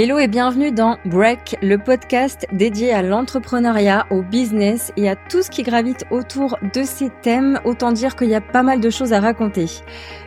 Hello et bienvenue dans Break, le podcast dédié à l'entrepreneuriat, au business et à tout ce qui gravite autour de ces thèmes. Autant dire qu'il y a pas mal de choses à raconter.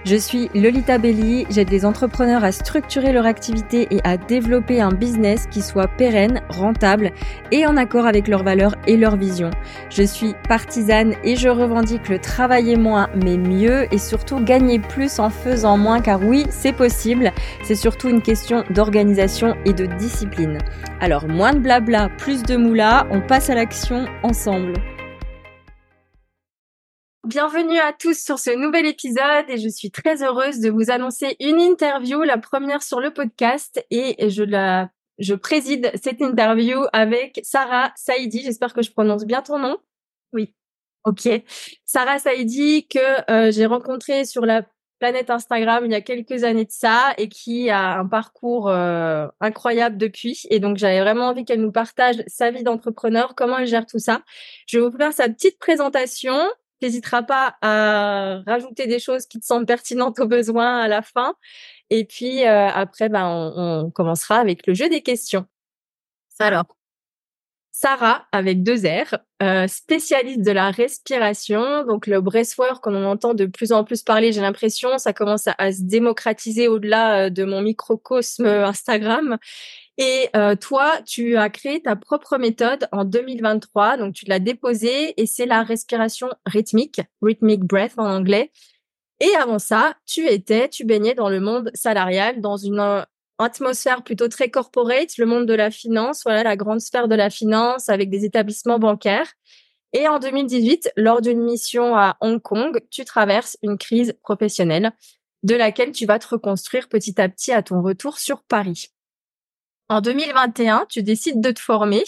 Je suis Lolita Belli, j'aide les entrepreneurs à structurer leur activité et à développer un business qui soit pérenne, rentable et en accord avec leurs valeurs et leurs visions. Je suis partisane et je revendique le travailler moins mais mieux et surtout gagner plus en faisant moins car oui, c'est possible. C'est surtout une question d'organisation et de discipline. Alors moins de blabla, plus de moula, on passe à l'action ensemble. Bienvenue à tous sur ce nouvel épisode et je suis très heureuse de vous annoncer une interview, la première sur le podcast et je la je préside cette interview avec Sarah Saidi. J'espère que je prononce bien ton nom. Oui. Ok. Sarah Saidi que euh, j'ai rencontrée sur la planète Instagram il y a quelques années de ça et qui a un parcours euh, incroyable depuis. Et donc, j'avais vraiment envie qu'elle nous partage sa vie d'entrepreneur, comment elle gère tout ça. Je vais vous faire sa petite présentation. N'hésitera pas à rajouter des choses qui te semblent pertinentes au besoin à la fin. Et puis euh, après, ben, on, on commencera avec le jeu des questions. Alors, Sarah avec deux R, euh, spécialiste de la respiration, donc le breathwork comme on entend de plus en plus parler, j'ai l'impression, ça commence à, se démocratiser au-delà euh, de mon microcosme Instagram. Et euh, toi, tu as créé ta propre méthode en 2023, donc tu l'as déposée et c'est la respiration rythmique, rhythmic breath en anglais. Et avant ça, tu étais, tu baignais dans le monde salarial, dans une atmosphère plutôt très corporate, le monde de la finance, voilà la grande sphère de la finance avec des établissements bancaires. Et en 2018, lors d'une mission à Hong Kong, tu traverses une crise professionnelle de laquelle tu vas te reconstruire petit à petit à ton retour sur Paris. En 2021, tu décides de te former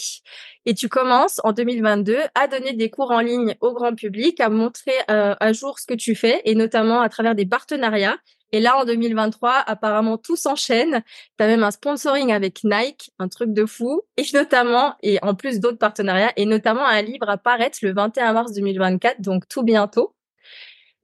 et tu commences en 2022 à donner des cours en ligne au grand public, à montrer euh, à jour ce que tu fais et notamment à travers des partenariats et là, en 2023, apparemment, tout s'enchaîne. Tu as même un sponsoring avec Nike, un truc de fou. Et notamment, et en plus d'autres partenariats, et notamment un livre à paraître le 21 mars 2024, donc tout bientôt.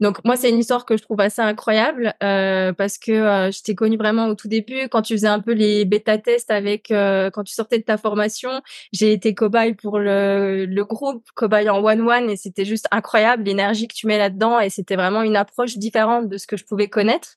Donc moi, c'est une histoire que je trouve assez incroyable euh, parce que euh, je t'ai connue vraiment au tout début quand tu faisais un peu les bêta-tests avec euh, quand tu sortais de ta formation. J'ai été cobaye pour le, le groupe, cobaye en one-one et c'était juste incroyable l'énergie que tu mets là-dedans et c'était vraiment une approche différente de ce que je pouvais connaître.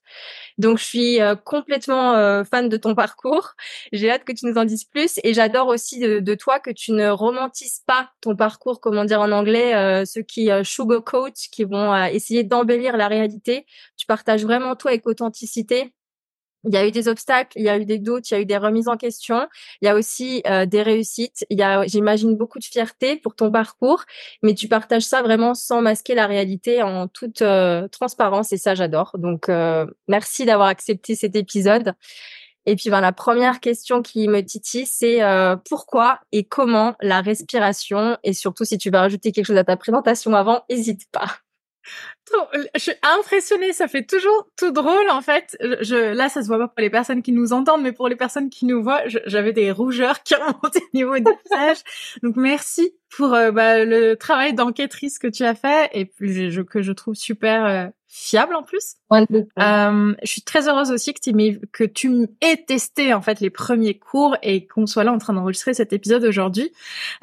Donc je suis euh, complètement euh, fan de ton parcours. J'ai hâte que tu nous en dises plus et j'adore aussi de, de, toi que tu ne romantises pas ton parcours, comment dire en anglais, ceux qui sugarcoat, qui vont essayer de embellir la réalité. Tu partages vraiment tout avec authenticité. Il y a eu des obstacles, il y a eu des doutes, il y a eu des remises en question, il y a aussi euh, des réussites. Il y a, j'imagine, beaucoup de fierté pour ton parcours, mais tu partages ça vraiment sans masquer la réalité, en toute euh, transparence, et ça, j'adore. Donc, euh, merci d'avoir accepté cet épisode. Et puis, ben, la première question qui me titille, c'est pourquoi et comment la respiration, et surtout si tu veux rajouter quelque chose à ta présentation avant, n'hésite pas. Je suis impressionnée, ça fait toujours tout drôle en fait. Je, là, ça se voit pas pour les personnes qui nous entendent, mais pour les personnes qui nous voient, j'avais des rougeurs qui remontaient au niveau du visage. Donc merci pour euh, bah, le travail d'enquêtrice que tu as fait et je, que je trouve super euh, fiable en plus. Euh, je suis très heureuse aussi que tu que tu aies testé en fait les premiers cours et qu'on soit là en train d'enregistrer cet épisode aujourd'hui.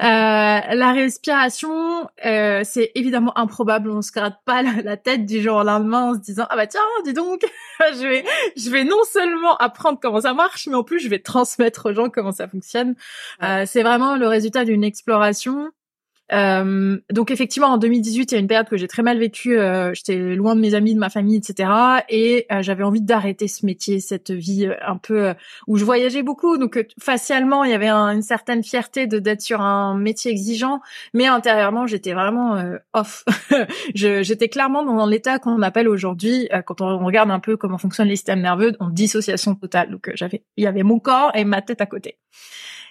Euh, la respiration, euh, c'est évidemment improbable. On se gratte pas la, tête du jour au lendemain en se disant ah bah tiens dis donc je vais je vais non seulement apprendre comment ça marche mais en plus je vais transmettre aux gens comment ça fonctionne. Euh, c'est vraiment le résultat d'une exploration euh, donc effectivement, en 2018, il y a une période que j'ai très mal vécue. Euh, J'étais loin de mes amis, de ma famille, etc. Et euh, j'avais envie d'arrêter ce métier, cette vie euh, un peu euh, où je voyageais beaucoup. Donc facialement, il y avait une certaine fierté de d'être sur un métier exigeant, mais intérieurement, j'étais vraiment off. j'étais clairement dans l'état qu'on appelle aujourd'hui, quand on regarde un peu comment fonctionne le système nerveux, en dissociation totale. Donc j'avais, il y avait mon corps et ma tête à côté.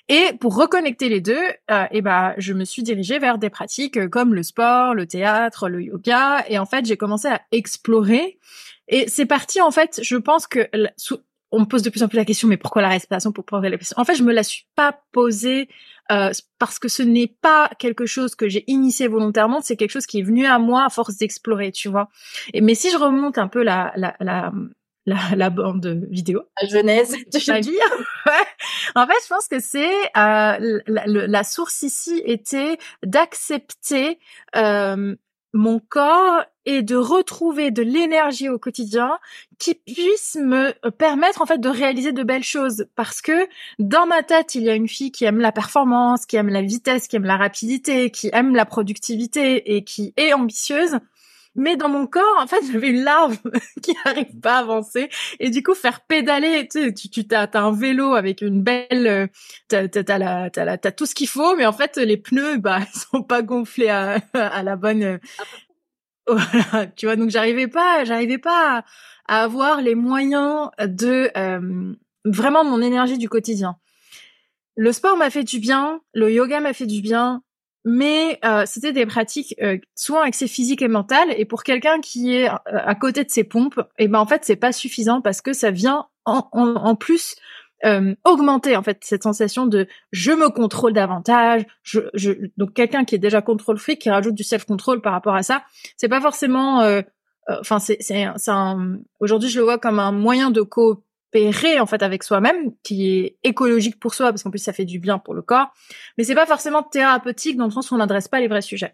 Et pour reconnecter les deux, euh, et ben, je me suis dirigée vers des pratiques euh, comme le sport, le théâtre, le yoga. Et en fait, j'ai commencé à explorer. Et c'est parti, en fait, je pense que on me pose de plus en plus la question, mais pourquoi la respiration pour progresser la respiration En fait, je me la suis pas posée euh, parce que ce n'est pas quelque chose que j'ai initié volontairement, c'est quelque chose qui est venu à moi à force d'explorer, tu vois. Et, mais si je remonte un peu la, la, la, la, la bande vidéo. La genèse de ma vie. En fait, je pense que c'est euh, la, source ici était d'accepter euh, mon corps et de retrouver de l'énergie au quotidien qui puisse me permettre en fait de réaliser de belles choses. Parce que dans ma tête il y a une fille qui aime la performance, qui aime la vitesse, qui aime la rapidité, qui aime la productivité et qui est ambitieuse mais dans mon corps, en fait, j'avais une larve qui n'arrive pas à avancer. Et du coup, faire pédaler, tu sais, tu, tu as, un vélo avec une belle, euh, t'as, t'as, t'as, t'as tout ce qu'il faut, mais en fait, les pneus, bah, ils sont pas gonflés à, à la bonne. Euh, tu vois. Donc, j'arrivais pas, j'arrivais pas à, avoir les moyens de euh, vraiment mon énergie du quotidien. Le sport m'a fait du bien, le yoga m'a fait du bien, mais euh, c'était des pratiques euh, souvent accès physique et mental et pour quelqu'un qui est euh, à côté de ses pompes et eh ben en fait c'est pas suffisant parce que ça vient en, en, plus euh, augmenter en fait cette sensation de je me contrôle davantage je, je donc quelqu'un qui est déjà contrôle free qui rajoute du self control par rapport à ça c'est pas forcément enfin c'est c'est aujourd'hui je le vois comme un moyen de en fait avec soi-même, qui est écologique pour soi parce qu'en plus ça fait du bien pour le corps, mais c'est pas forcément thérapeutique dans le sens où on n'adresse pas les vrais sujets.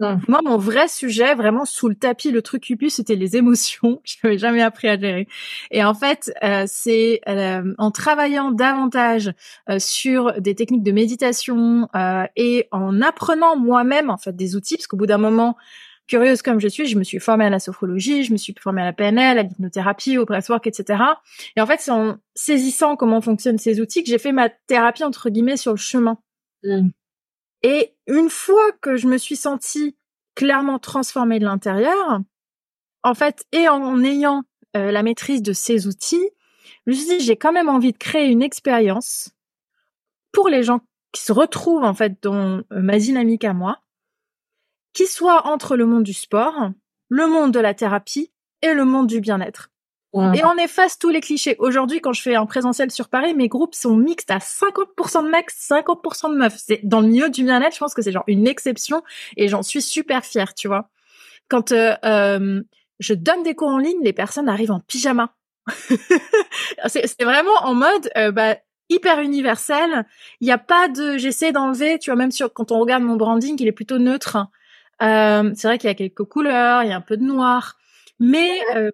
Moi, mon vrai sujet, vraiment sous le tapis, le truc cupu, c'était les émotions. Je n'avais jamais appris à gérer. Et en fait, euh, c'est euh, en travaillant davantage euh, sur des techniques de méditation et en apprenant moi-même en fait des outils, parce qu'au bout d'un moment, curieuse comme je suis, je me suis formée à la sophrologie, je me suis formée à la PNL, à l'hypnothérapie, au breathwork, etc. Et en fait, c'est en saisissant comment fonctionnent ces outils que j'ai fait ma thérapie entre guillemets sur le chemin. Mm. Et une fois que je me suis sentie clairement transformée de l'intérieur, en fait, et en, ayant euh, la maîtrise de ces outils, je me suis dit j'ai quand même envie de créer une expérience pour les gens qui se retrouvent en fait dans euh, ma dynamique à moi qui soit entre le monde du sport, le monde de la thérapie et le monde du bien-être. Et on efface tous les clichés. Aujourd'hui, quand je fais un présentiel sur Paris, mes groupes sont mixtes à 50% de mecs, 50% de meufs. C'est dans le milieu du bien-être, je pense que c'est genre une exception et j'en suis super fière, tu vois. Quand euh, euh, je donne des cours en ligne, les personnes arrivent en pyjama. c'est vraiment en mode euh, bah, hyper universel. Il n'y a pas de j'essaie d'enlever, tu vois, même sur quand on regarde mon branding, il est plutôt neutre. Euh, c'est vrai qu'il y a quelques couleurs, il y a un peu de noir, mais euh,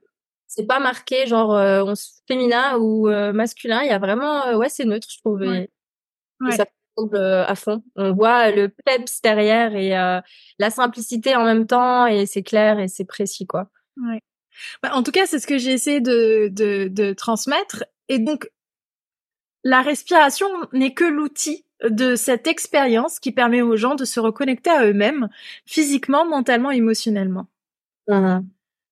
c'est pas marqué genre euh, féminin ou euh, masculin. Il y a vraiment, ouais, c'est neutre, je trouve. Et, ça semble à fond. On voit le peps derrière et la simplicité en même temps, et c'est clair et c'est précis, quoi. Ouais. Bah, en tout cas, c'est ce que j'ai essayé de, de, de transmettre. Et donc, la respiration n'est que l'outil de cette expérience qui permet aux gens de se reconnecter à eux-mêmes, physiquement, mentalement, émotionnellement. Mmh.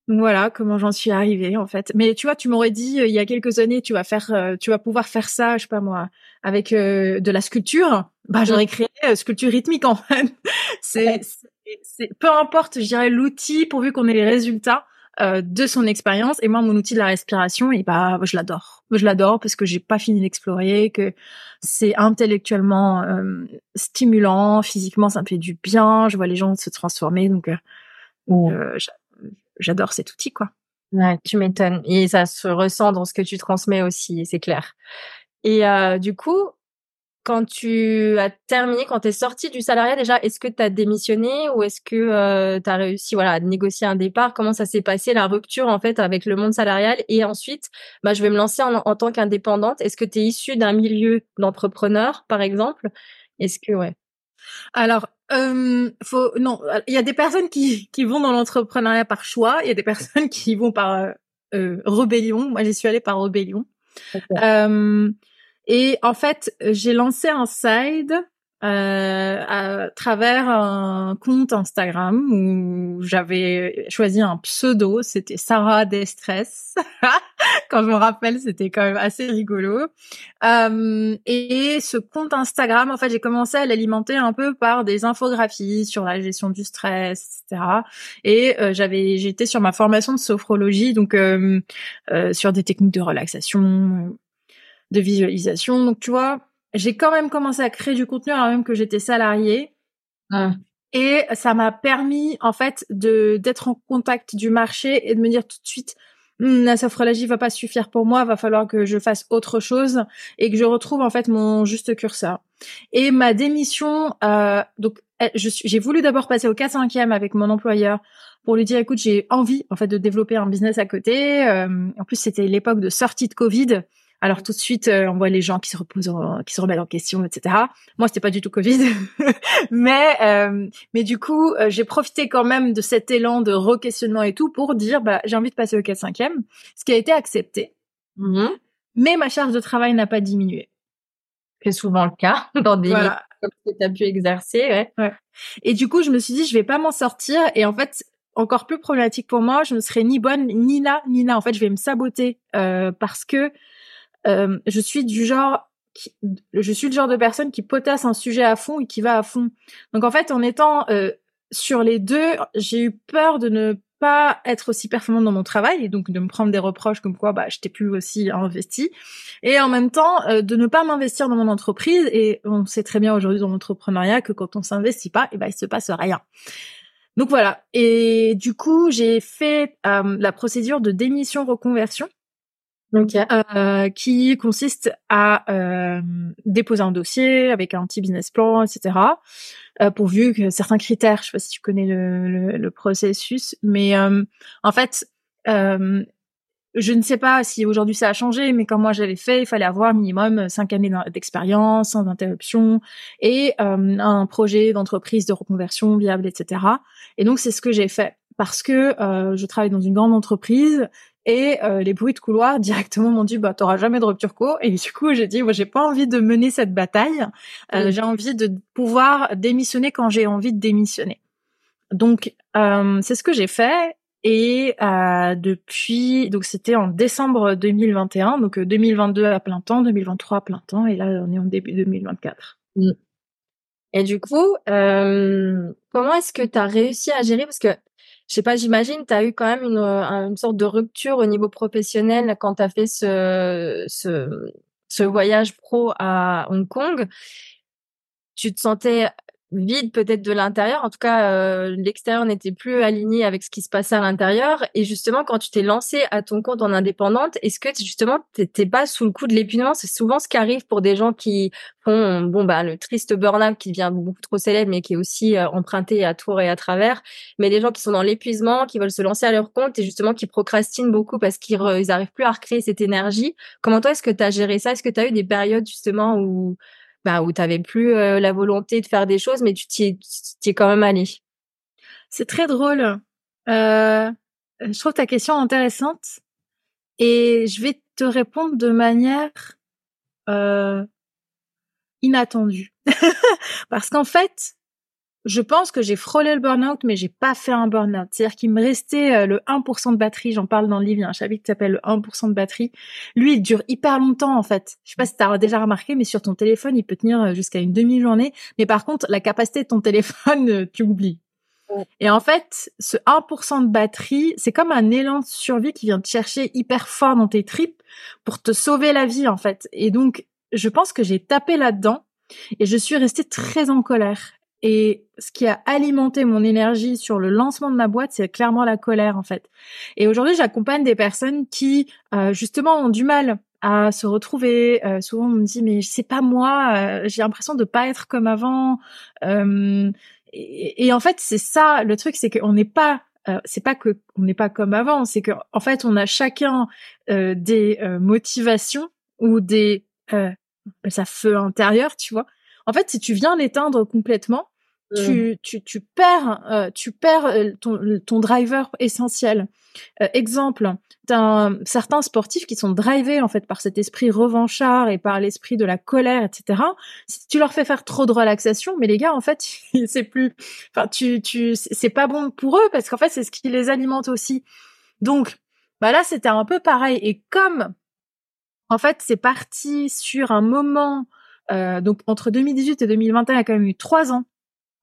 Voilà comment j'en suis arrivée en fait. Mais tu vois, tu m'aurais dit euh, il y a quelques années, tu vas faire, euh, tu vas pouvoir faire ça, je sais pas moi, avec euh, de la sculpture. Bah j'aurais créé sculpture rythmique en fait. c'est, c'est, peu importe, je dirais l'outil pourvu qu'on ait les résultats. De son expérience. Et moi, mon outil de la respiration, et bah, je l'adore. Je l'adore parce que j'ai pas fini d'explorer, que c'est intellectuellement euh, stimulant, physiquement, ça me fait du bien. Je vois les gens se transformer, donc euh, j'adore cet outil, quoi. Ouais, tu m'étonnes. Et ça se ressent dans ce que tu transmets aussi, c'est clair. Et du coup, quand tu as terminé, quand tu es sorti du salariat déjà, est-ce que tu as démissionné ou est-ce que euh, tu as réussi voilà, à négocier un départ? Comment ça s'est passé, la rupture en fait avec le monde salarial? Et ensuite, bah, je vais me lancer en, en tant qu'indépendante. Est-ce que tu es issu d'un milieu d'entrepreneur, par exemple? Est-ce que, ouais. Alors, euh, faut non, il y a des personnes qui, qui vont dans l'entrepreneuriat par choix, il y a des personnes qui vont par euh, euh rébellion. Moi, j'y suis allée par rébellion. Euh, et en fait, j'ai lancé un side euh, à travers un compte Instagram où j'avais choisi un pseudo, c'était Sarah Destress. quand je me rappelle, c'était quand même assez rigolo. Euh, et ce compte Instagram, en fait, j'ai commencé à l'alimenter un peu par des infographies sur la gestion du stress, etc. Et euh, j'avais, j'étais sur ma formation de sophrologie, donc euh, sur des techniques de relaxation, de visualisation. Donc, tu vois, j'ai quand même commencé à créer du contenu alors même que j'étais salariée. Et ça m'a permis, en fait, de d'être en contact du marché et de me dire tout de suite, hm, la sophrologie va pas suffire pour moi, va falloir que je fasse autre chose et que je retrouve en fait mon juste curseur. Et ma démission, euh, donc eh, j'ai voulu d'abord passer au 4-5e avec mon employeur pour lui dire écoute j'ai envie en fait de développer un business à côté. Euh, en plus c'était l'époque de sortie de Covid. Alors tout de suite, euh, on voit les gens qui se reposent, qui se remettent en question, etc. Moi, c'était pas du tout Covid, mais euh, mais du coup, euh, j'ai profité quand même de cet élan de re-questionnement et tout pour dire, bah, j'ai envie de passer au 4-5e, ce qui a été accepté. Mm-hmm. Mais ma charge de travail n'a pas diminué. C'est souvent le cas dans des voilà. comme tu as pu exercer, ouais. ouais. Et du coup, je me suis dit, je vais pas m'en sortir. Et en fait, encore plus problématique pour moi, je ne serai ni bonne ni là ni là. En fait, je vais me saboter euh, parce que euh, je suis du genre je suis le genre de personne qui potasse un sujet à fond et qui va à fond. Donc en fait, en étant euh, sur les deux, j'ai eu peur de ne pas être aussi performante dans mon travail et donc de me prendre des reproches comme quoi bah j'étais plus aussi investie et en même temps euh, de ne pas m'investir dans mon entreprise et on sait très bien aujourd'hui dans l'entrepreneuriat que quand on s'investit pas et ben il se passe rien. Donc voilà et du coup j'ai fait la procédure de démission reconversion euh, qui consiste à euh, déposer un dossier avec un petit business plan, etc. Euh, pourvu que certains critères, je sais pas si tu connais le, le, le processus, mais euh, en fait, euh, je ne sais pas si aujourd'hui ça a changé, mais quand moi j'avais fait, il fallait avoir minimum cinq années d'expérience, sans interruption, et un projet d'entreprise de reconversion viable, etc. Et donc c'est ce que j'ai fait parce que je travaille dans une grande entreprise et euh, les bruits de couloir directement m'ont dit bah t'auras jamais de rupture co. Et du coup j'ai dit moi j'ai pas envie de mener cette bataille. Euh, j'ai envie de pouvoir démissionner quand j'ai envie de démissionner. Donc euh, c'est ce que j'ai fait. Et depuis donc c'était en décembre 2021 donc 2022 à plein temps 2023 à plein temps. Et là on est en début 2024 mm. et du coup comment est-ce que tu as réussi à gérer? Parce que je sais pas, j'imagine, tu as eu quand même une, euh, une sorte de rupture au niveau professionnel quand tu as fait ce, ce, ce voyage pro à Hong Kong. Tu te sentais vide peut-être de l'intérieur. En tout cas, euh, l'extérieur n'était plus aligné avec ce qui se passait à l'intérieur. Et justement, quand tu t'es lancé à ton compte en indépendante, est-ce que justement t'étais pas sous le coup de l'épuisement C'est souvent ce qui arrive pour des gens qui font bon bah le triste burn-out qui devient beaucoup trop célèbre, mais qui est aussi euh, emprunté à tour et à travers. Mais des gens qui sont dans l'épuisement, qui veulent se lancer à leur compte et justement qui procrastinent beaucoup parce qu'ils ils arrivent plus à recréer cette énergie. Comment toi est-ce que tu as géré ça? Est-ce que tu as eu des périodes justement où bah, où tu n'avais plus euh, la volonté de faire des choses, mais tu t'y es quand même allé. C'est très drôle. Euh, je trouve ta question intéressante et je vais te répondre de manière euh, inattendue. Parce qu'en fait, je pense que j'ai frôlé le burn-out, mais j'ai pas fait un burn-out. C'est-à-dire qu'il me restait euh, le 1% de batterie. J'en parle dans le livre. Il y a un chapitre qui s'appelle le 1% de batterie. Lui, il dure hyper longtemps, en fait. Je sais pas si t'as déjà remarqué, mais sur ton téléphone, il peut tenir euh, jusqu'à une demi-journée. Mais par contre, la capacité de ton téléphone, euh, tu oublies. Et en fait, ce 1% de batterie, c'est comme un élan de survie qui vient te chercher hyper fort dans tes tripes pour te sauver la vie, en fait. Et donc, je pense que j'ai tapé là-dedans et je suis restée très en colère. Et ce qui a alimenté mon énergie sur le lancement de ma boîte, c'est clairement la colère en fait. Et aujourd'hui, j'accompagne des personnes qui euh, justement ont du mal à se retrouver. Euh, souvent, on me dit mais c'est pas moi. Euh, j'ai l'impression de pas être comme avant. Et, et, en fait, c'est ça le truc, c'est qu'on n'est pas c'est pas que on n'est pas comme avant, c'est que en fait on a chacun des motivations ou des ça feu intérieur, tu vois. En fait, si tu viens l'éteindre complètement, tu, tu, tu perds, euh, tu perds euh, ton, ton driver essentiel. Euh, exemple, t'as certains sportifs qui sont drivés en fait par cet esprit revanchard et par l'esprit de la colère, etc. Si tu leur fais faire trop de relaxation, mais les gars, en fait, c'est plus, enfin, tu, tu, c'est pas bon pour eux parce qu'en fait, c'est ce qui les alimente aussi. Donc, bah là, c'était un peu pareil. Et comme, en fait, c'est parti sur un moment, euh, donc entre 2018 et 2021, il y a quand même eu trois ans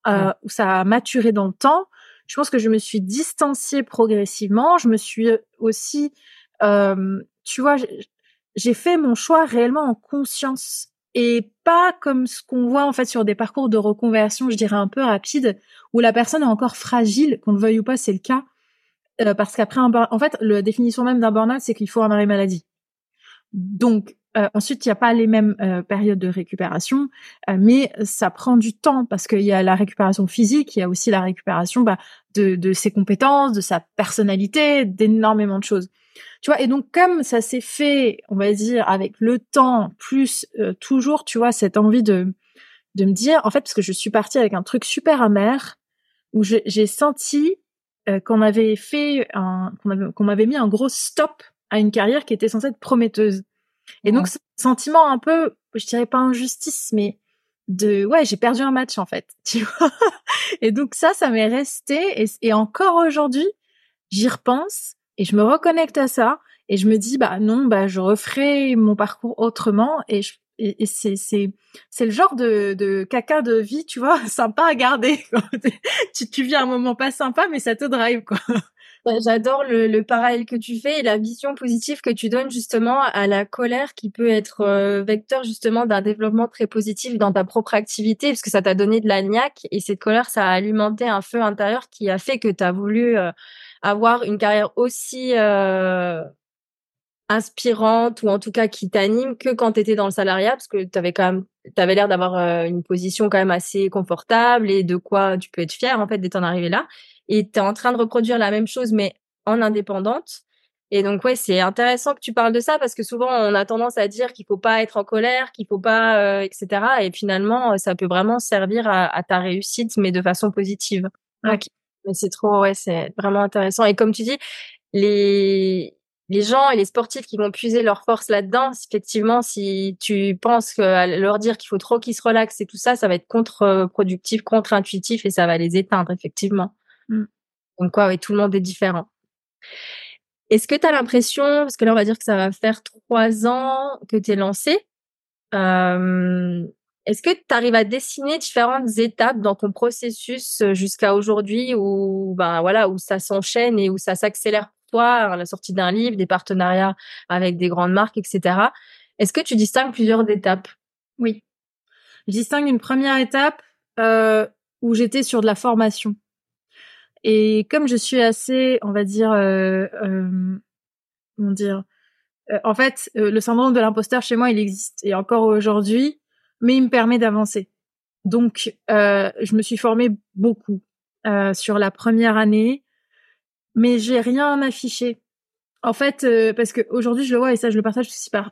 euh, où ça a maturé dans le temps. Je pense que je me suis distanciée progressivement. Je me suis aussi, euh, tu vois, j'ai fait mon choix réellement en conscience et pas comme ce qu'on voit en fait sur des parcours de reconversion, je dirais un peu rapide, où la personne est encore fragile, qu'on le veuille ou pas, c'est le cas. parce qu'après un en fait, la définition même d'un burn-out, c'est qu'il faut un arrêt maladie. Donc euh, ensuite, il n'y a pas les mêmes euh, périodes de récupération, euh, mais ça prend du temps parce qu'il y a la récupération physique, il y a aussi la récupération bah, de, de ses compétences, de sa personnalité, d'énormément de choses. Tu vois, et donc comme ça s'est fait, on va dire, avec le temps, plus toujours, tu vois, cette envie de de me dire, en fait, parce que je suis partie avec un truc super amer, où j'ai senti qu'on avait fait qu'on m'avait mis un gros stop à une carrière qui était censée être prometteuse. Et donc, sentiment un peu, je dirais pas injustice, mais de, ouais, j'ai perdu un match, en fait, tu vois. Et donc, ça, ça m'est resté. Et, encore aujourd'hui, j'y repense et je me reconnecte à ça. Et je me dis, bah non, bah je referai mon parcours autrement. Et, et, c'est, c'est, c'est le genre de, de caca de vie, tu vois, sympa à garder. tu, tu vis un moment pas sympa, mais ça te drive, quoi. J'adore le, le, parallèle que tu fais et la vision positive que tu donnes justement à la colère qui peut être euh, vecteur justement d'un développement très positif dans ta propre activité parce que ça t'a donné de la niaque et cette colère ça a alimenté un feu intérieur qui a fait que tu as voulu euh, avoir une carrière aussi euh, inspirante ou en tout cas qui t'anime que quand tu étais dans le salariat parce que tu avais quand même tu avais l'air d'avoir une position quand même assez confortable et de quoi tu peux être fier en fait d'être en arrivé là et tu es en train de reproduire la même chose mais en indépendante. Et donc ouais, c'est intéressant que tu parles de ça parce que souvent on a tendance à dire qu'il faut pas être en colère, qu'il faut pas, euh, etc. Et finalement, ça peut vraiment servir à, ta réussite, mais de façon positive. Mais c'est trop, ouais, c'est vraiment intéressant. Et comme tu dis, les les gens et les sportifs qui vont puiser leur force là-dedans, effectivement, si tu penses que leur dire qu'il faut trop qu'ils se relaxent et tout ça, ça va être contre-productif, contre-intuitif et ça va les éteindre, effectivement. Mm. Donc quoi, oui, tout le monde est différent. Est-ce que tu as l'impression, parce que là on va dire que ça va faire trois ans que tu es lancé, euh, est-ce que tu arrives à dessiner différentes étapes dans ton processus euh, jusqu'à aujourd'hui où ben voilà où ça s'enchaîne et où ça s'accélère pour toi, la sortie d'un livre, des partenariats avec des grandes marques, etc. Est-ce que tu distingues plusieurs étapes? Oui, je distingue une première étape euh, où j'étais sur de la formation. Et comme je suis assez, on va dire, euh, euh, comment dire, euh, en fait, euh, le syndrome de l'imposteur chez moi, il existe et encore aujourd'hui, mais il me permet d'avancer. Donc, je me suis formée beaucoup sur la première année, mais j'ai rien affiché. En fait, parce que aujourd'hui, je le vois et ça, je le partage aussi par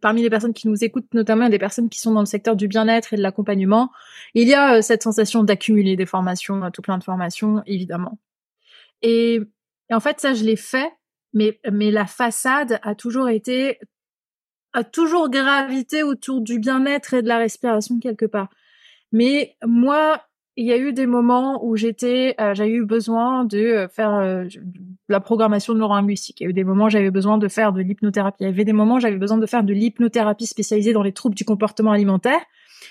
parmi les personnes qui nous écoutent, notamment des personnes qui sont dans le secteur du bien-être et de l'accompagnement, il y a euh, cette sensation d'accumuler des formations, euh, tout plein de formations, évidemment. Et, en fait, ça, je l'ai fait, mais, mais la façade a toujours été, a toujours gravité autour du bien-être et de la respiration quelque part. Mais moi, il y a eu des moments où j'étais, euh, j'ai eu besoin de euh, faire euh, la programmation neurolinguistique. Il y a eu des moments où j'avais besoin de faire de l'hypnothérapie. Il y avait des moments où j'avais besoin de faire de l'hypnothérapie spécialisée dans les troubles du comportement alimentaire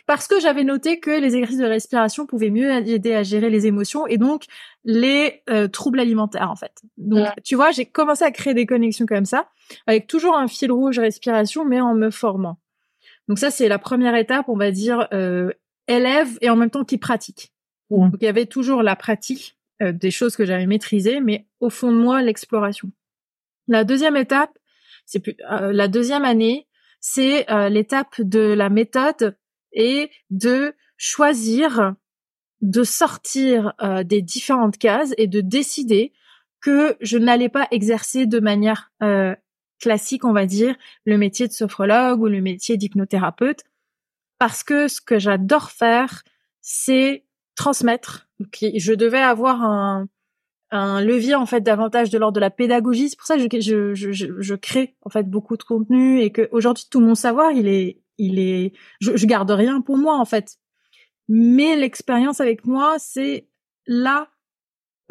parce que j'avais noté que les exercices de respiration pouvaient mieux aider à gérer les émotions et donc les troubles alimentaires en fait. Donc tu vois, j'ai commencé à créer des connexions comme ça avec toujours un fil rouge respiration mais en me formant. Donc ça c'est la première étape, on va dire élève et en même temps qui pratique. Donc il y avait toujours la pratique euh, des choses que j'avais maîtrisées, mais au fond de moi l'exploration. La deuxième étape, c'est plus euh, la deuxième année, c'est euh, l'étape de la méthode et de choisir de sortir des différentes cases et de décider que je n'allais pas exercer de manière classique, on va dire, le métier de sophrologue ou le métier d'hypnothérapeute, parce que ce que j'adore faire, c'est transmettre. je devais avoir un, levier en fait davantage de l'ordre de la pédagogie. C'est pour ça que je, crée en fait beaucoup de contenu et que aujourd'hui tout mon savoir il est il est je, je garde rien pour moi en fait. Mais l'expérience avec moi c'est là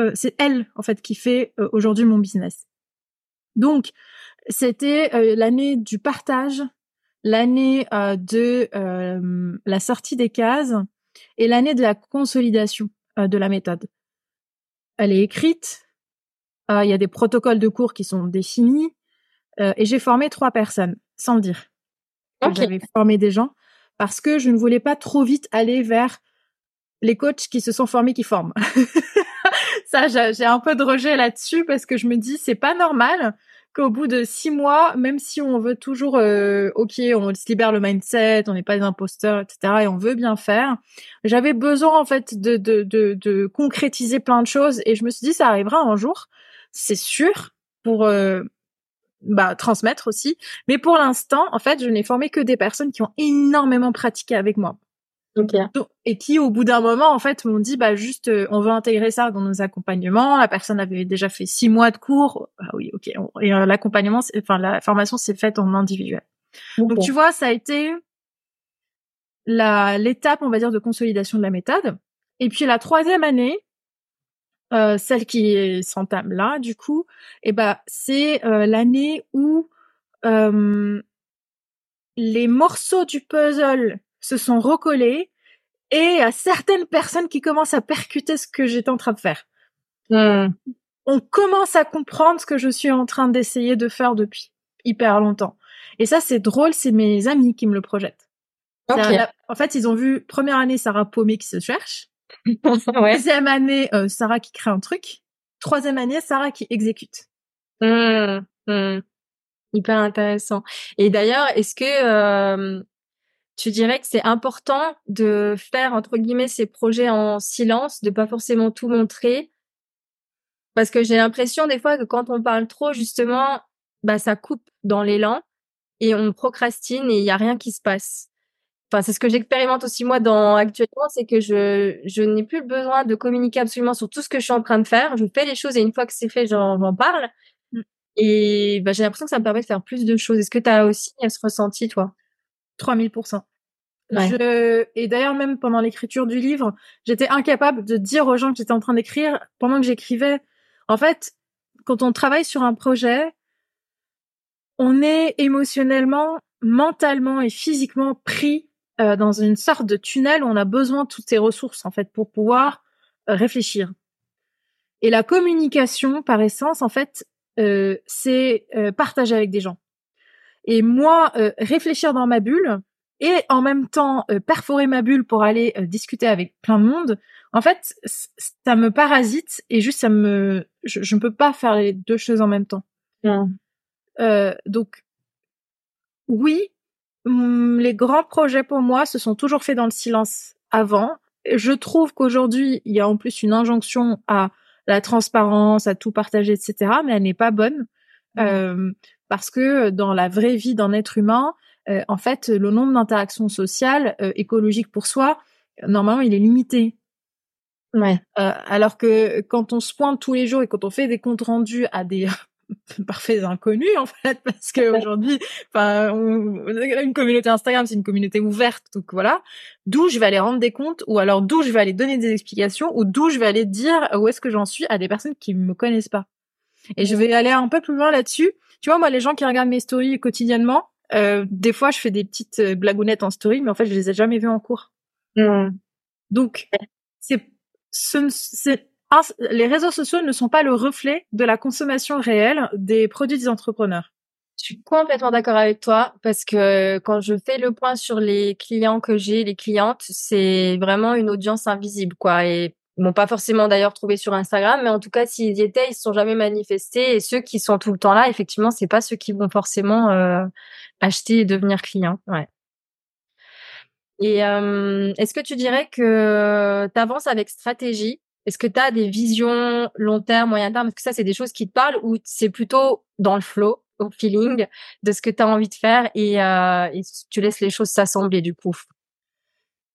euh, c'est elle en fait qui fait euh, aujourd'hui mon business. Donc c'était euh, l'année du partage, l'année de la sortie des cases et l'année de la consolidation euh, de la méthode. Elle est écrite, euh, il y a des protocoles de cours qui sont définis, euh, et j'ai formé trois personnes, sans le dire. J'avais formé des gens parce que je ne voulais pas trop vite aller vers les coachs qui se sont formés qui forment. ça, j'ai un peu de rejet là-dessus parce que je me dis c'est pas normal qu'au bout de six mois, même si on veut toujours, euh, ok, on se libère le mindset, on n'est pas des imposteurs, etc., et on veut bien faire, j'avais besoin en fait de, de, de, concrétiser plein de choses, et je me suis dit ça arrivera un jour, c'est sûr, pour euh, bah, transmettre aussi, mais pour l'instant, en fait, je n'ai formé que des personnes qui ont énormément pratiqué avec moi. Et qui, au bout d'un moment, en fait, m'ont dit, bah juste, euh, on veut intégrer ça dans nos accompagnements. La personne avait déjà fait six mois de cours. Ah oui, ok. Et euh, l'accompagnement, enfin la formation s'est faite en individuel. Donc tu vois, ça a été la l'étape, on va dire, de consolidation de la méthode. Et puis la troisième année, euh, celle qui s'entame là, du coup, et eh ben c'est euh, l'année où les morceaux du puzzle se sont recollés et à certaines personnes qui commencent à percuter ce que j'étais en train de faire. Hmm. On commence à comprendre ce que je suis en train d'essayer de faire depuis hyper longtemps. Et ça, c'est drôle, c'est mes amis qui me le projettent. En fait, ils ont vu première année Sarah Paumé qui se cherche. Deuxième année, euh, Sarah qui crée un truc. Troisième année, Sarah qui exécute. Hmm. Hmm. Hyper intéressant. Et d'ailleurs, est-ce que euh, tu dirais que c'est important de faire entre guillemets ces projets en silence, de pas forcément tout montrer, parce que j'ai l'impression des fois que quand on parle trop, justement, bah ça coupe dans l'élan et on procrastine et il y a rien qui se passe. Enfin, c'est ce que j'expérimente aussi moi dans actuellement, c'est que je je n'ai plus besoin de communiquer absolument sur tout ce que je suis en train de faire. Je fais les choses et une fois que c'est fait, j'en parle. Mmh. Et bah, j'ai l'impression que ça me permet de faire plus de choses. Est-ce que tu as aussi ce ressenti, toi? 3000%. Je... Et d'ailleurs, même pendant l'écriture du livre, j'étais incapable de dire aux gens que j'étais en train d'écrire pendant que j'écrivais. En fait, quand on travaille sur un projet, on est émotionnellement, mentalement et physiquement pris euh, dans une sorte de tunnel où on a besoin de toutes ces ressources en fait pour pouvoir euh, réfléchir. Et la communication, par essence, en fait, euh, c'est partager avec des gens. Et moi, réfléchir dans ma bulle, et en même temps euh, perforer ma bulle pour aller euh, discuter avec plein de monde, en fait, ça me parasite et juste ça me, je, ne peux pas faire les deux choses en même temps. Euh, donc, oui, les grands projets pour moi se sont toujours faits dans le silence avant. Je trouve qu'aujourd'hui, il y a en plus une injonction à la transparence, à tout partager, etc. Mais elle n'est pas bonne. parce que dans la vraie vie d'un être humain, euh, en fait, le nombre d'interactions sociales euh, écologiques pour soi, normalement, il est limité. Ouais. Euh, alors que quand on se pointe tous les jours et quand on fait des comptes rendus à des parfaits inconnus en fait parce qu'aujourd'hui enfin une communauté Instagram c'est une communauté ouverte donc voilà. D'où je vais aller rendre des comptes ou alors d'où je vais aller donner des explications ou d'où je vais aller dire où est-ce que j'en suis à des personnes qui me connaissent pas. Et je vais aller un peu plus loin là-dessus. Tu vois moi les gens qui regardent mes stories quotidiennement euh, des fois, je fais des petites euh, blagounettes en story, mais en fait, je les ai jamais vues en cours. Donc, c'est, c'est, les réseaux sociaux ne sont pas le reflet de la consommation réelle des produits des entrepreneurs. Je suis complètement d'accord avec toi parce que quand je fais le point sur les clients que j'ai, les clientes, c'est vraiment une audience invisible, quoi. Et ils m'ont pas forcément d'ailleurs trouvé sur Instagram, mais en tout cas, s'ils y étaient, ils se sont jamais manifestés. Et ceux qui sont tout le temps là, effectivement, c'est pas ceux qui vont forcément euh, acheter et devenir client. Ouais. Et euh, est-ce que tu dirais que tu avances avec stratégie? Est-ce que tu as des visions long terme, moyen terme? Est-ce que ça, c'est des choses qui te parlent ou c'est plutôt dans le flow, au feeling de ce que tu as envie de faire et, euh, et tu laisses les choses s'assembler du coup?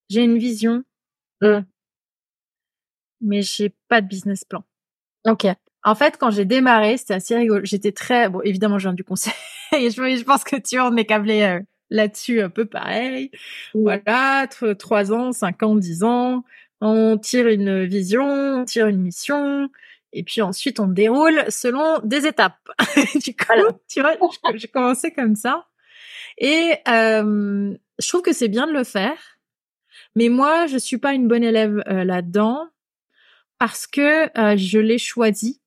J'ai une vision. Mmh mais j'ai pas de business plan. Ok. En fait, quand j'ai démarré, c'était assez rigolo. J'étais très, bon, évidemment, je viens du conseil. je, je pense que tu en es câblé euh, là-dessus un peu pareil. Voilà, trois ans, cinq ans, dix ans. On tire une vision, on tire une mission. Et puis ensuite, on déroule selon des étapes. du coup, tu vois, j'ai commencé comme ça. Et euh, je trouve que c'est bien de le faire. Mais moi, je suis pas une bonne élève euh, là-dedans parce que euh, je l'ai choisi.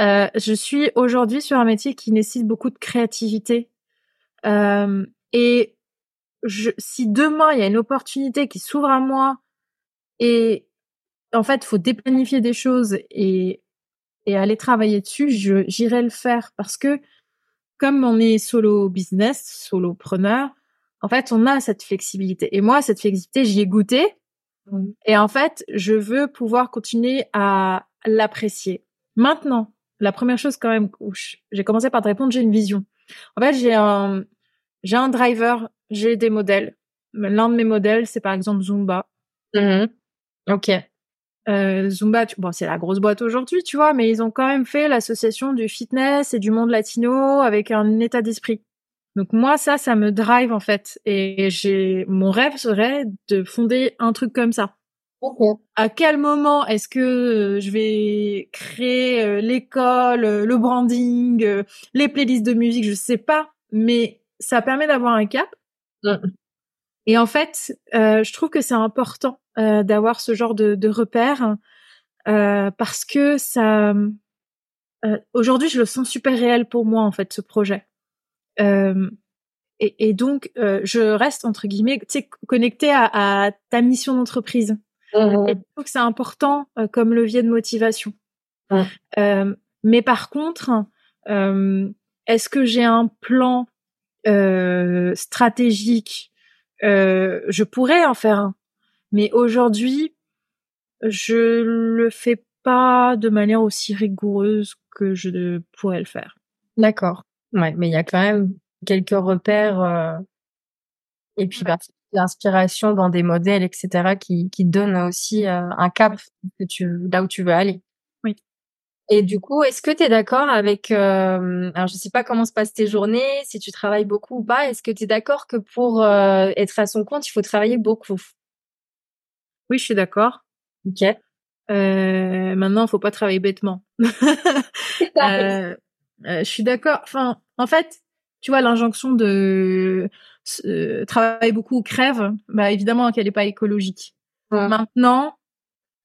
Euh, je suis aujourd'hui sur un métier qui nécessite beaucoup de créativité. Euh, et je, si demain il y a une opportunité qui s'ouvre à moi et en fait, faut déplanifier des choses et et aller travailler dessus, j'irai le faire parce que comme on est solo business, solopreneur, en fait, on a cette flexibilité. Et moi, cette flexibilité, j'y ai goûté. Et en fait, je veux pouvoir continuer à l'apprécier. Maintenant, la première chose quand même, j'ai commencé par te répondre, j'ai une vision. En fait, j'ai un, j'ai un driver, j'ai des modèles. L'un de mes modèles, c'est par exemple Zumba. Mmh. Ok. Euh, Zumba, bon, c'est la grosse boîte aujourd'hui, tu vois, mais ils ont quand même fait l'association du fitness et du monde latino avec un état d'esprit. Donc moi, ça, ça me drive en fait, et j'ai mon rêve serait de fonder un truc comme ça. À quel moment est-ce que euh, je vais créer euh, l'école, le branding, les playlists de musique, je sais pas, mais ça permet d'avoir un cap. Mmh. Et en fait, je trouve que c'est important euh, d'avoir ce genre de, de repères euh, parce que ça euh, aujourd'hui je le sens super réel pour moi en fait ce projet euh, et, et, donc je reste entre guillemets tu sais connecté à, à, ta mission d'entreprise mmh. et je trouve que c'est important comme levier de motivation mmh. mais par contre est-ce que j'ai un plan stratégique? Je pourrais en faire un mais aujourd'hui, je le fais pas de manière aussi rigoureuse que je pourrais le faire. D'accord. Ouais, mais il y a quand même quelques repères euh, et puis bah, l'inspiration dans des modèles, etc., qui, qui donnent aussi euh, un cap que tu, là où tu veux aller. Oui. Et du coup, est-ce que tu es d'accord avec... Euh, alors, je sais pas comment se passent tes journées, si tu travailles beaucoup ou pas. Est-ce que tu es d'accord que pour euh, être à son compte, il faut travailler beaucoup? Oui, je suis d'accord. Ok. Euh, maintenant, faut pas travailler bêtement. Euh, euh, je suis d'accord. Enfin, en fait, tu vois l'injonction de euh, travailler beaucoup ou crève, bah évidemment qu'elle est pas écologique. Maintenant,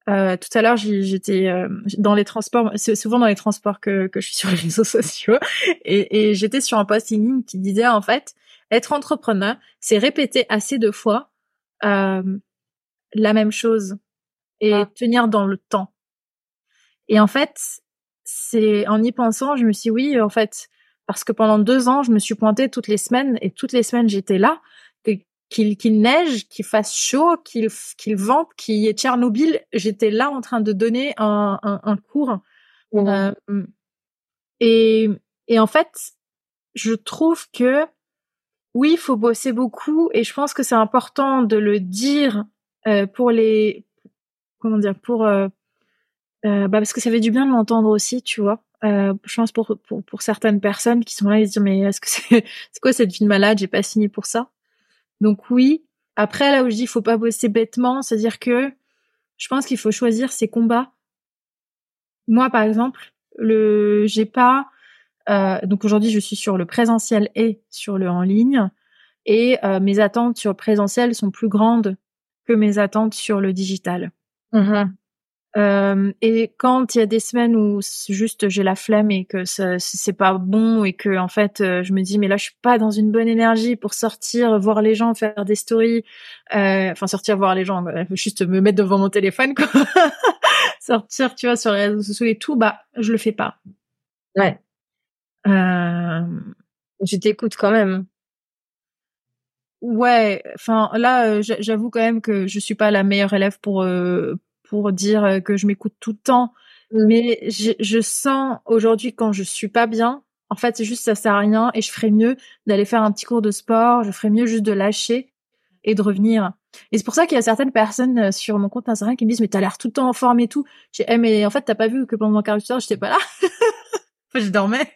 euh, tout à l'heure, j'étais dans les transports. C'est souvent dans les transports que, que je suis sur les réseaux sociaux, et, et j'étais sur un post ligne qui disait en fait, être entrepreneur, c'est répéter assez de fois euh, la même chose et tenir dans le temps. Et en fait, c'est en y pensant, je me suis dit, oui, en fait, parce que pendant deux ans, je me suis pointée toutes les semaines et toutes les semaines j'étais là, qu'il neige, qu'il fasse chaud, qu'il qu'il vente, qu'il y ait Tchernobyl, j'étais là en train de donner un, un, cours. Mmh. Euh, et, et en fait, je trouve que oui, il faut bosser beaucoup et je pense que c'est important de le dire euh, pour les comment dire pour euh, bah parce que ça fait du bien de l'entendre aussi, tu vois. Euh, je pense pour, pour, pour certaines personnes qui sont là et se disent mais est-ce que c'est c'est quoi cette vie de malade? J'ai pas signé pour ça. Donc oui. Après là où je dis faut pas bosser bêtement, c'est-à-dire que je pense qu'il faut choisir ses combats. Moi par exemple, le j'ai pas euh, donc aujourd'hui je suis sur le présentiel et sur le en ligne et euh, mes attentes sur le présentiel sont plus grandes que mes attentes sur le digital. Mm-hmm. Euh, et quand il y a des semaines où juste j'ai la flemme et que c'est pas bon et que en fait euh, je me dis mais là je suis pas dans une bonne énergie pour sortir voir les gens faire des stories euh, enfin sortir voir les gens juste me mettre devant mon téléphone quoi. Sortir tu vois sur les réseaux sociaux et tout bah je le fais pas. Ouais. Euh... je t'écoute quand même. Ouais, enfin là, euh, j'avoue quand même que je suis pas la meilleure élève pour euh, pour dire euh, que je m'écoute tout le temps, mmh. mais je, je sens aujourd'hui quand je suis pas bien, en fait c'est juste ça sert à rien et je ferais mieux d'aller faire un petit cours de sport, je ferais mieux juste de lâcher et de revenir. Et c'est pour ça qu'il y a certaines personnes sur mon compte Instagram qui me disent mais t'as l'air tout le temps en forme et tout. J'ai hey, mais en fait t'as pas vu que pendant mon quart d'heure j'étais pas là? je dormais.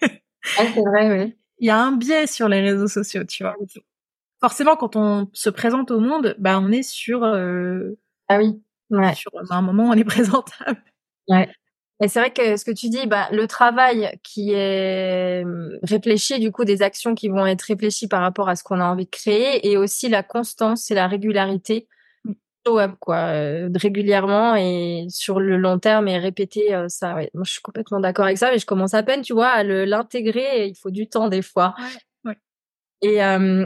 Ah, c'est vrai, oui. Il y a un biais sur les réseaux sociaux, tu vois forcément, quand on se présente au monde, bah, on est sur. Euh, ah oui. Ouais. Sur un moment, on est présentable. Ouais. Et c'est vrai que ce que tu dis, bah, le travail qui est hum, réfléchi, du coup, des actions qui vont être réfléchies par rapport à ce qu'on a envie de créer, et aussi la constance et la régularité, show up quoi, euh, régulièrement et sur le long terme et répéter euh, ça. Ouais. Moi, je suis complètement d'accord avec ça, mais je commence à peine, tu vois, à l'intégrer. Il faut du temps des fois. Ouais. Et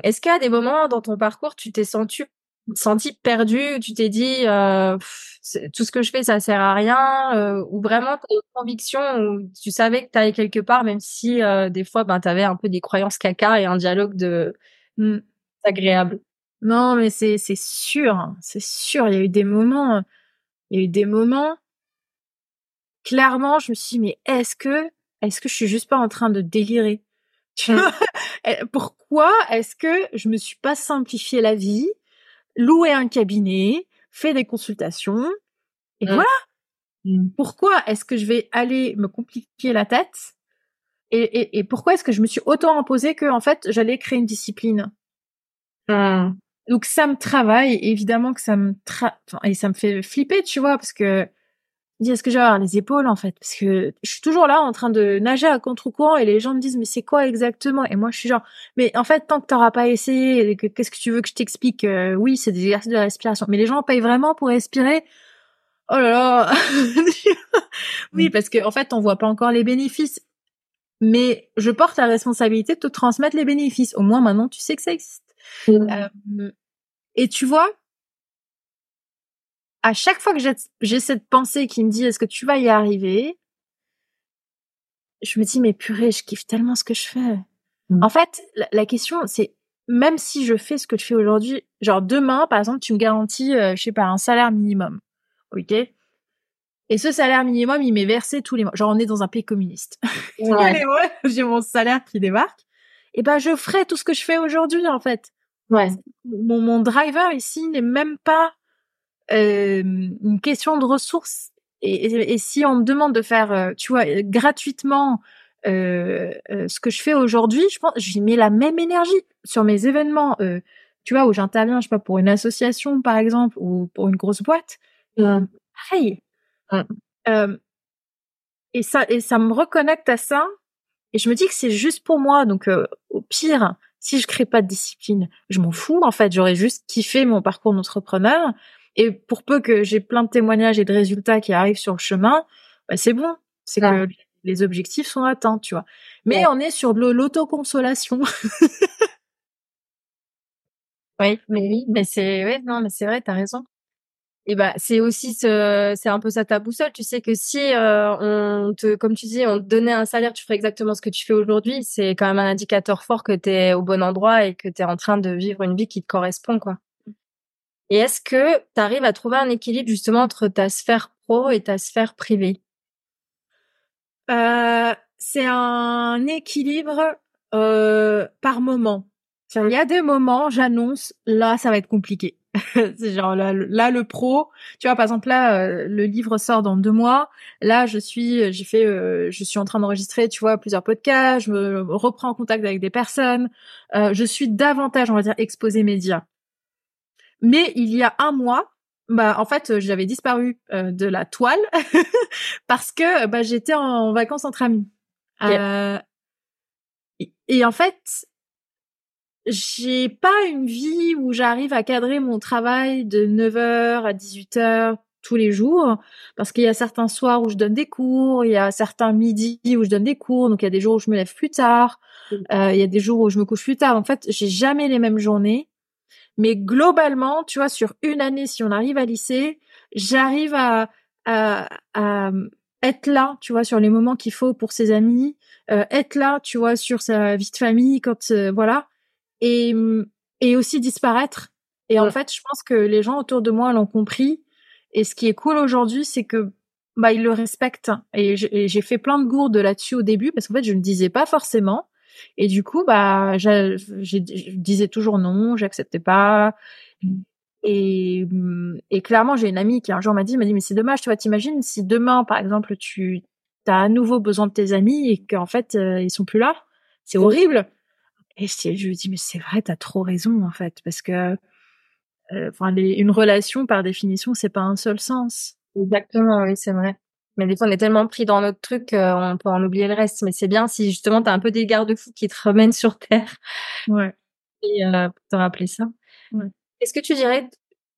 est-ce qu'à des moments dans ton parcours, tu t'es senti senti perdu, tu t'es dit euh, tout ce que je fais ça sert à rien euh, ou vraiment tu as une conviction où tu savais que tu allais quelque part même si euh, des fois ben tu avais un peu des croyances caca et un dialogue de mmh, agréable. Non, mais c'est c'est sûr, hein, c'est sûr, il y a eu des moments il y a eu des moments clairement, je me suis dit mais est-ce que est-ce que je suis juste pas en train de délirer? Mmh. Pourquoi est-ce que je me suis pas simplifié la vie louer un cabinet, faire des consultations, et mmh. voilà. Mmh. Pourquoi est-ce que je vais aller me compliquer la tête et, et, pourquoi est-ce que je me suis autant imposé que en fait j'allais créer une discipline? Mmh. Donc ça me travaille, évidemment que ça me tra... et ça me fait flipper, tu vois, parce que dis est-ce que avoir les épaules en fait? Parce que je suis toujours là en train de nager à contre-courant et les gens me disent mais c'est quoi exactement? Et moi je suis genre mais en fait tant que t'auras pas essayé qu'est-ce que tu veux que je t'explique? Euh, oui c'est des exercices de respiration. Mais les gens payent vraiment pour respirer? Oh là là! Oui parce que en fait on voit pas encore les bénéfices. Mais je porte la responsabilité de te transmettre les bénéfices. Au moins maintenant tu sais que ça existe. Mmh. euh, et tu vois à chaque fois que j'ai cette pensée qui me dit est-ce que tu vas y arriver, je me dis mais purée, je kiffe tellement ce que je fais. Mmh. En fait, la, question c'est même si je fais ce que je fais aujourd'hui, genre demain par exemple, tu me garantis euh, je sais pas un salaire minimum. OK? Et ce salaire minimum, il m'est versé tous les mois. Genre on est dans un pays communiste. Ouais. j'ai mon salaire qui débarque. Et ben je ferai tout ce que je fais aujourd'hui en fait. Ouais. Mon, mon driver ici n'est même pas une question de ressources. Et, et, si on me demande de faire, euh, tu vois, gratuitement euh, euh, ce que je fais aujourd'hui, je pense, j'y mets la même énergie sur mes événements. Euh, tu vois, où j'interviens, je sais pas, pour une association par exemple, ou pour une grosse boîte. Pareil. Et ça, et ça me reconnecte à ça. Et je me dis que c'est juste pour moi. Donc, au pire, si je crée pas de discipline, je m'en fous. En fait, j'aurais juste kiffé mon parcours d'entrepreneur. Et pour peu que j'ai plein de témoignages et de résultats qui arrivent sur le chemin, bah c'est bon. C'est que les objectifs sont atteints, tu vois. Mais on est sur de l'autoconsolation. oui, mais oui, mais c'est ouais, non, mais c'est vrai, t'as raison. Et bah c'est aussi ce, c'est un peu ça ta boussole. Tu sais que si euh, on te, comme tu dis, on te donnait un salaire, tu ferais exactement ce que tu fais aujourd'hui. C'est quand même un indicateur fort que tu es au bon endroit et que tu es en train de vivre une vie qui te correspond, quoi. Et est-ce que tu arrives à trouver un équilibre justement entre ta sphère pro et ta sphère privée? Euh, C'est un équilibre euh, par moment. Il y a des moments, j'annonce, là, ça va être compliqué. c'est genre là, le pro, tu vois, par exemple là, euh, le livre sort dans deux mois. Là, je suis, j'ai fait, euh, je suis en train d'enregistrer, tu vois, plusieurs podcasts. Je me reprends en contact avec des personnes. Euh, je suis davantage, on va dire, exposée média. Mais il y a un mois, bah en fait j'avais disparu euh, de la toile parce que bah j'étais en, vacances entre amis. Euh, et, en fait, j'ai pas une vie où j'arrive à cadrer mon travail de 9h à 18h tous les jours parce qu'il y a certains soirs où je donne des cours, il y a certains midis où je donne des cours, donc il y a des jours où je me lève plus tard, euh, il y a des jours où je me couche plus tard. En fait, j'ai jamais les mêmes journées. Mais globalement, tu vois, sur une année, si on arrive à lycée, j'arrive à, à, à, être là, tu vois, sur les moments qu'il faut pour ses amis, euh, être là, tu vois, sur sa vie de famille, quand euh, voilà, et et aussi disparaître. Et en fait, je pense que les gens autour de moi l'ont compris. Et ce qui est cool aujourd'hui, c'est que bah ils le respectent. Et j'ai fait plein de gourdes là-dessus au début parce qu'en fait, je ne disais pas forcément. Et du coup, bah, je, je disais toujours non, j'acceptais pas. Et, et clairement, j'ai une amie qui un jour m'a dit, m'a dit, mais c'est dommage, tu vois, t'imagines si demain, par exemple, tu as à nouveau besoin de tes amis et qu'en fait, euh, ils sont plus là? C'est horrible. Et je, lui dis, mais c'est vrai, t'as trop raison, en fait, parce que, euh, enfin, une relation, par définition, c'est pas un seul sens. Exactement, oui, c'est vrai. Mais des fois, on est tellement pris dans notre truc qu'on peut en oublier le reste. Mais c'est bien si justement tu as un peu des garde-fous qui te remènent sur terre. Ouais. Et euh, pour te rappeler ça. Ouais. Est-ce que tu dirais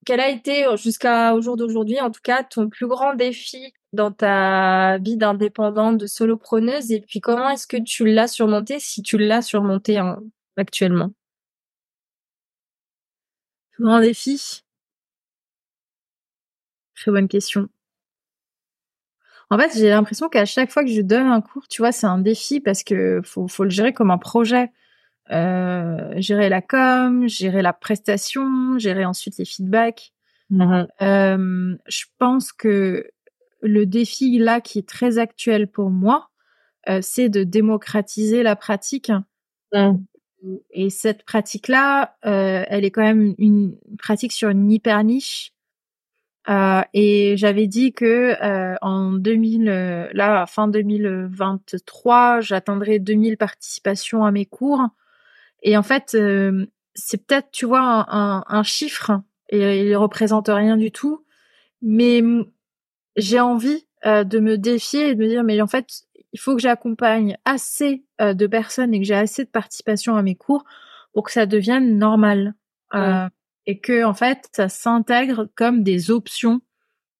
quel a été jusqu'à au jour d'aujourd'hui, en tout cas, ton plus grand défi dans ta vie d'indépendante, de solopreneuse? Et puis comment est-ce que tu l'as surmonté, si tu l'as surmonté hein, actuellement? Grand défi? Très bonne question. En fait, j'ai l'impression qu'à chaque fois que je donne un cours, tu vois, c'est un défi parce que faut, faut le gérer comme un projet. Euh, gérer la com, gérer la prestation, gérer ensuite les feedbacks. Mhm. Euh, je pense que le défi là qui est très actuel pour moi, euh, c'est de démocratiser la pratique. Mhm. Et cette pratique-là, euh, elle est quand même une pratique sur une hyper niche. Euh, et j'avais dit que euh, en 2000, euh, là fin 2023, j'atteindrais 2000 participations à mes cours. Et en fait, euh, c'est peut-être, tu vois, un, chiffre et il représente rien du tout. Mais j'ai envie de me défier et de me dire, mais en fait, il faut que j'accompagne assez de personnes et que j'ai assez de participation à mes cours pour que ça devienne normal. Et que en fait ça s'intègre comme des options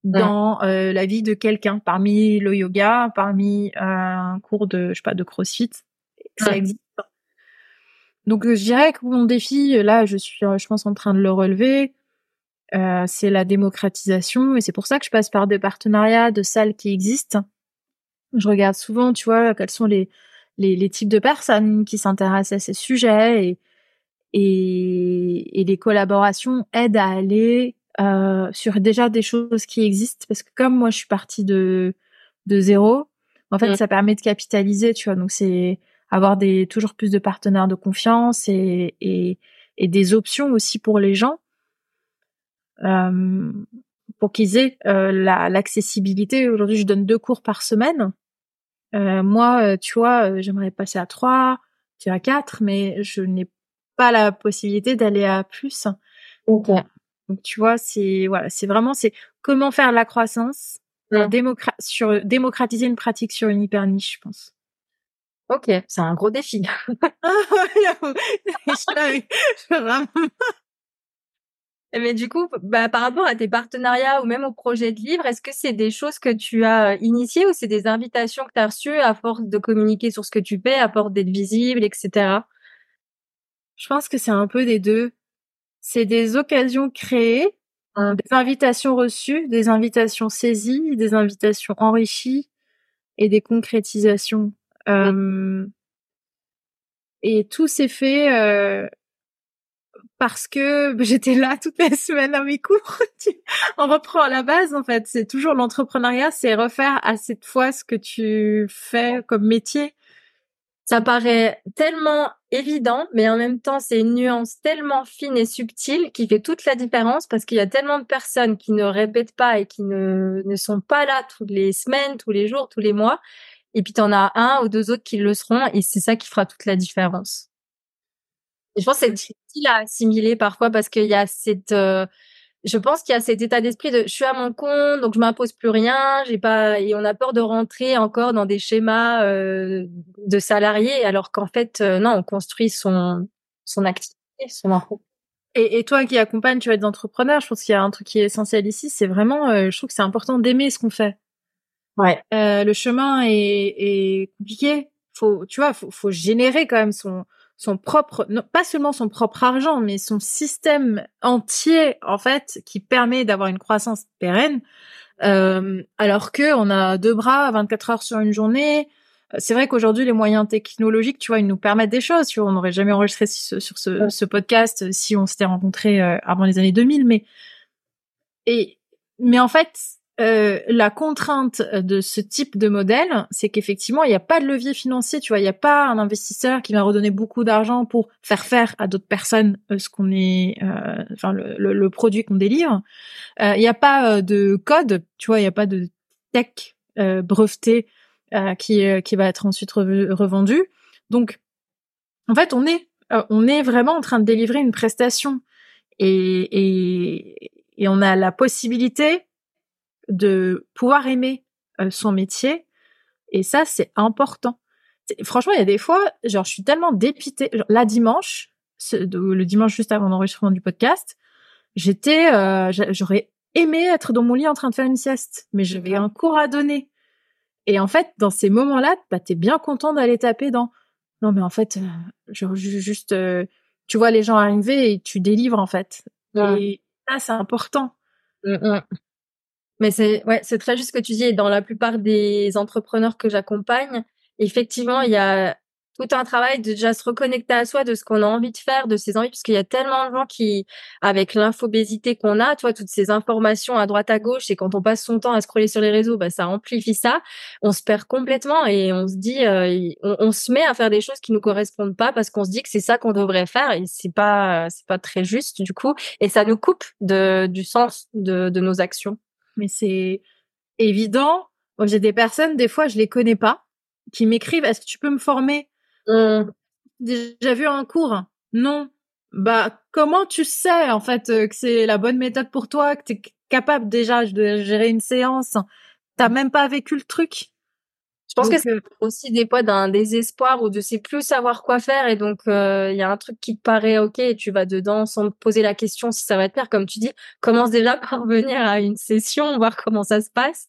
dans euh, la vie de quelqu'un. Parmi le yoga parmi euh, un cours de je sais pas de crossfit ça ouais. existe donc euh, je dirais que mon défi là je suis je pense en train de le relever euh, c'est la démocratisation. Et c'est pour ça que je passe par des partenariats de salles qui existent. Je regarde souvent tu vois quels sont les les, les types de personnes qui s'intéressent à ces sujets et et, et les collaborations aident à aller euh, sur déjà des choses qui existent. Parce que comme moi je suis partie de de zéro en fait mmh. ça permet de capitaliser tu vois. Donc c'est avoir des toujours plus de partenaires de confiance et et, et des options aussi pour les gens euh, pour qu'ils aient euh, l'accessibilité. Aujourd'hui je donne deux cours par semaine. Euh, moi tu vois j'aimerais passer à trois tu à quatre mais je n'ai pas la possibilité d'aller à plus. Okay. Donc tu vois, c'est voilà, c'est vraiment c'est comment faire la croissance démocra sur démocratiser une pratique sur une hyper niche, je pense. Ok, c'est un gros défi. Mais du coup, bah, par rapport à tes partenariats ou même au projet de livre, est-ce que c'est des choses que tu as initiées ou c'est des invitations que tu as reçues à force de communiquer sur ce que tu fais, à force d'être visible, etc. Je pense que c'est un peu des deux. C'est des occasions créées, hein, des invitations reçues, des invitations saisies, des invitations enrichies et des concrétisations. Euh, et tout s'est fait euh, parce que j'étais là toutes les semaines à mes cours. On reprend à la base, en fait. C'est toujours l'entrepreneuriat, c'est refaire à cette fois ce que tu fais comme métier ça paraît tellement évident, mais en même temps, c'est une nuance tellement fine et subtile qui fait toute la différence parce qu'il y a tellement de personnes qui ne répètent pas et qui ne, ne sont pas là toutes les semaines, tous les jours, tous les mois. Et puis, tu en as un ou deux autres qui le seront et c'est ça qui fera toute la différence. Et je pense que c'est difficile à assimiler parfois parce qu'il y a cette... Euh, je pense qu'il y a cet état d'esprit de je suis à mon compte donc je m'impose plus rien j'ai pas et on a peur de rentrer encore dans des schémas euh, de salariés alors qu'en fait euh, non on construit son son activité son et, et, toi qui accompagne tu vois des entrepreneurs je pense qu'il y a un truc qui est essentiel ici c'est vraiment euh, je trouve que c'est important d'aimer ce qu'on fait. Ouais. Euh, le chemin est, est compliqué. Faut tu vois faut, faut générer quand même son son propre, non, pas seulement son propre argent, mais son système entier en fait qui permet d'avoir une croissance pérenne. Euh, alors que on a deux bras, 24 heures sur une journée. C'est vrai qu'aujourd'hui les moyens technologiques, tu vois, ils nous permettent des choses. Tu vois, on n'aurait jamais enregistré sur ce, ce, podcast si on s'était rencontrés euh, avant les années 2000, mais et mais en fait, euh, la contrainte de ce type de modèle, c'est qu'effectivement, il n'y a pas de levier financier, tu vois, il n'y a pas un investisseur qui va redonner beaucoup d'argent pour faire faire à d'autres personnes euh, ce qu'on est, euh, enfin le, le, produit qu'on délivre. Euh, il n'y a pas de code, tu vois, il n'y a pas de tech breveté qui qui va être ensuite revendu. Donc, en fait, on est on est vraiment en train de délivrer une prestation et et, et on a la possibilité de pouvoir aimer euh, son métier. Et ça, c'est important. Franchement, il y a des fois, genre, je suis tellement dépitée. Genre, la dimanche, le dimanche juste avant l'enregistrement du podcast, j'étais, euh, j'aurais aimé être dans mon lit en train de faire une sieste, mais j'avais un cours à donner. Et en fait, dans ces moments-là, bah, t'es bien content d'aller taper dans. Non, mais en fait, euh, genre, juste, euh, tu vois les gens arriver et tu délivres en fait. Et ça, c'est important. Mmh, mmh. Mais c'est ouais, c'est très juste ce que tu dis. Et dans la plupart des entrepreneurs que j'accompagne, effectivement, il y a tout un travail de déjà se reconnecter à soi, de ce qu'on a envie de faire, de ses envies, parce qu'il y a tellement de gens qui, avec l'infobésité qu'on a, toi, toutes ces informations à droite à gauche, et quand on passe son temps à scroller sur les réseaux, bah ça amplifie ça. On se perd complètement et on se dit, euh, on, se met à faire des choses qui nous correspondent pas parce qu'on se dit que c'est ça qu'on devrait faire et c'est pas, c'est pas très juste du coup, et ça nous coupe de du sens de, de nos actions. Mais c'est évident. J'ai des personnes, des fois, je les connais pas, qui m'écrivent, est-ce que tu peux me former? Mmh. Déjà vu un cours Non. Bah, comment tu sais, en fait, euh, que c'est la bonne méthode pour toi, que tu es capable déjà de gérer une séance? T'as même pas vécu le truc? Je pense que c'est euh, aussi des fois d'un désespoir ou de sais plus savoir quoi faire et donc euh, il y a un truc qui te paraît ok et tu vas dedans sans te poser la question si ça va te faire comme tu dis commence déjà par venir à une session voir comment ça se passe